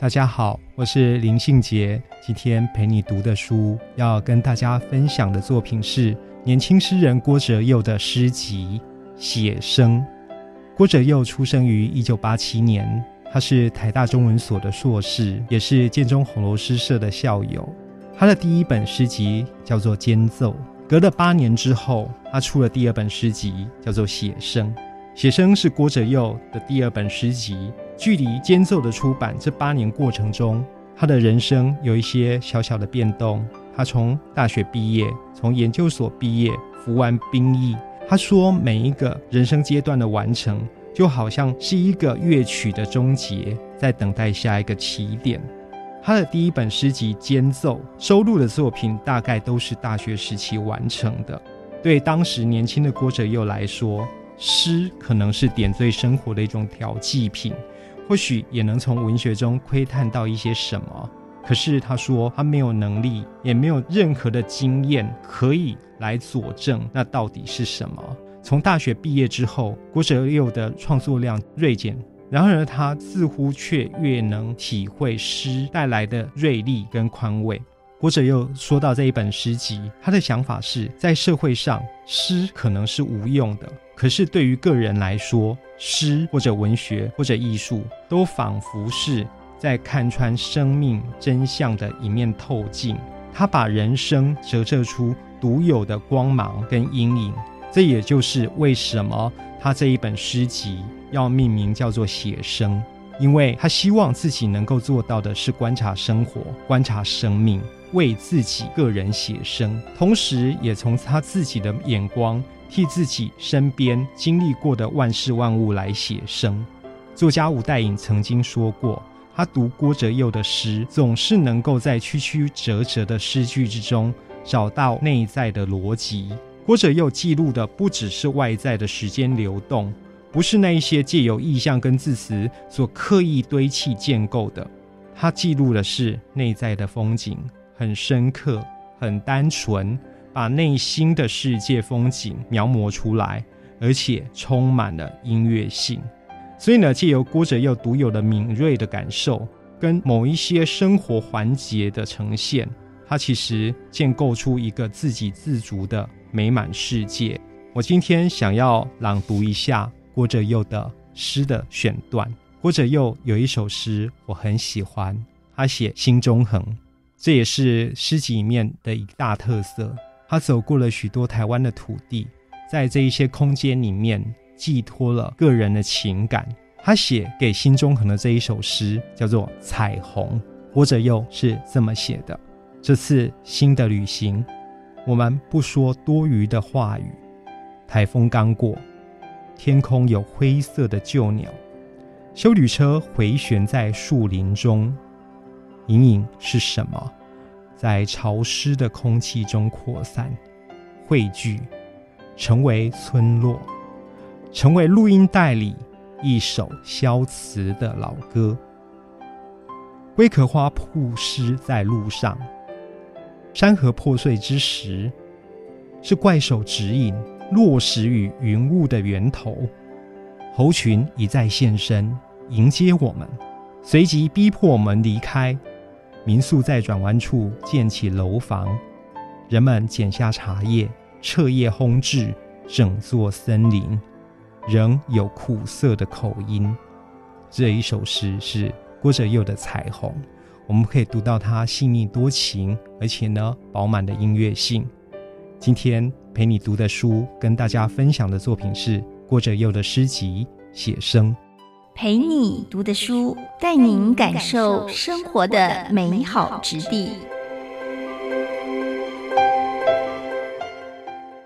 大家好，我是林信杰。今天陪你读的书，要跟大家分享的作品是年轻诗人郭哲佑的诗集《写生》。郭哲佑出生于一九八七年，他是台大中文所的硕士，也是建中红楼诗社的校友。他的第一本诗集叫做《间奏》，隔了八年之后，他出了第二本诗集，叫做《写生》。《写生》是郭哲佑的第二本诗集。距离间奏的出版这八年过程中，他的人生有一些小小的变动。他从大学毕业，从研究所毕业，服完兵役。他说，每一个人生阶段的完成，就好像是一个乐曲的终结，在等待下一个起点。他的第一本诗集《间奏》收录的作品，大概都是大学时期完成的。对当时年轻的郭哲佑来说，诗可能是点缀生活的一种调剂品。或许也能从文学中窥探到一些什么，可是他说他没有能力，也没有任何的经验可以来佐证那到底是什么。从大学毕业之后，郭哲佑的创作量锐减，然而他似乎却越能体会诗带来的锐利跟宽慰。郭哲佑说到这一本诗集，他的想法是在社会上，诗可能是无用的。可是对于个人来说，诗或者文学或者艺术，都仿佛是在看穿生命真相的一面透镜。他把人生折射出独有的光芒跟阴影。这也就是为什么他这一本诗集要命名叫做《写生》，因为他希望自己能够做到的是观察生活、观察生命，为自己个人写生，同时也从他自己的眼光。替自己身边经历过的万事万物来写生。作家吴代颖曾经说过，他读郭哲佑的诗，总是能够在曲曲折折的诗句之中找到内在的逻辑。郭哲佑记录的不只是外在的时间流动，不是那一些借由意象跟字词所刻意堆砌建构的，他记录的是内在的风景，很深刻，很单纯。把内心的世界风景描摹出来，而且充满了音乐性。所以呢，借由郭哲佑独有的敏锐的感受，跟某一些生活环节的呈现，他其实建构出一个自给自足的美满世界。我今天想要朗读一下郭哲佑的诗的选段。郭哲佑有一首诗我很喜欢，他写心中横，这也是诗集里面的一大特色。他走过了许多台湾的土地，在这一些空间里面寄托了个人的情感。他写给新中恒的这一首诗叫做《彩虹》，或者又是这么写的：这次新的旅行，我们不说多余的话语。台风刚过，天空有灰色的旧鸟，修旅车回旋在树林中，隐隐是什么？在潮湿的空气中扩散、汇聚，成为村落，成为录音带里一首消磁的老歌。龟壳花铺湿在路上，山河破碎之时，是怪兽指引落石与云雾的源头。猴群已在现身，迎接我们，随即逼迫我们离开。民宿在转弯处建起楼房，人们剪下茶叶，彻夜烘制整座森林，仍有苦涩的口音。这一首诗是郭哲佑的《彩虹》，我们可以读到它细腻多情，而且呢饱满的音乐性。今天陪你读的书，跟大家分享的作品是郭哲佑的诗集《写生》。陪你读的书，带您感受生活的美好之地。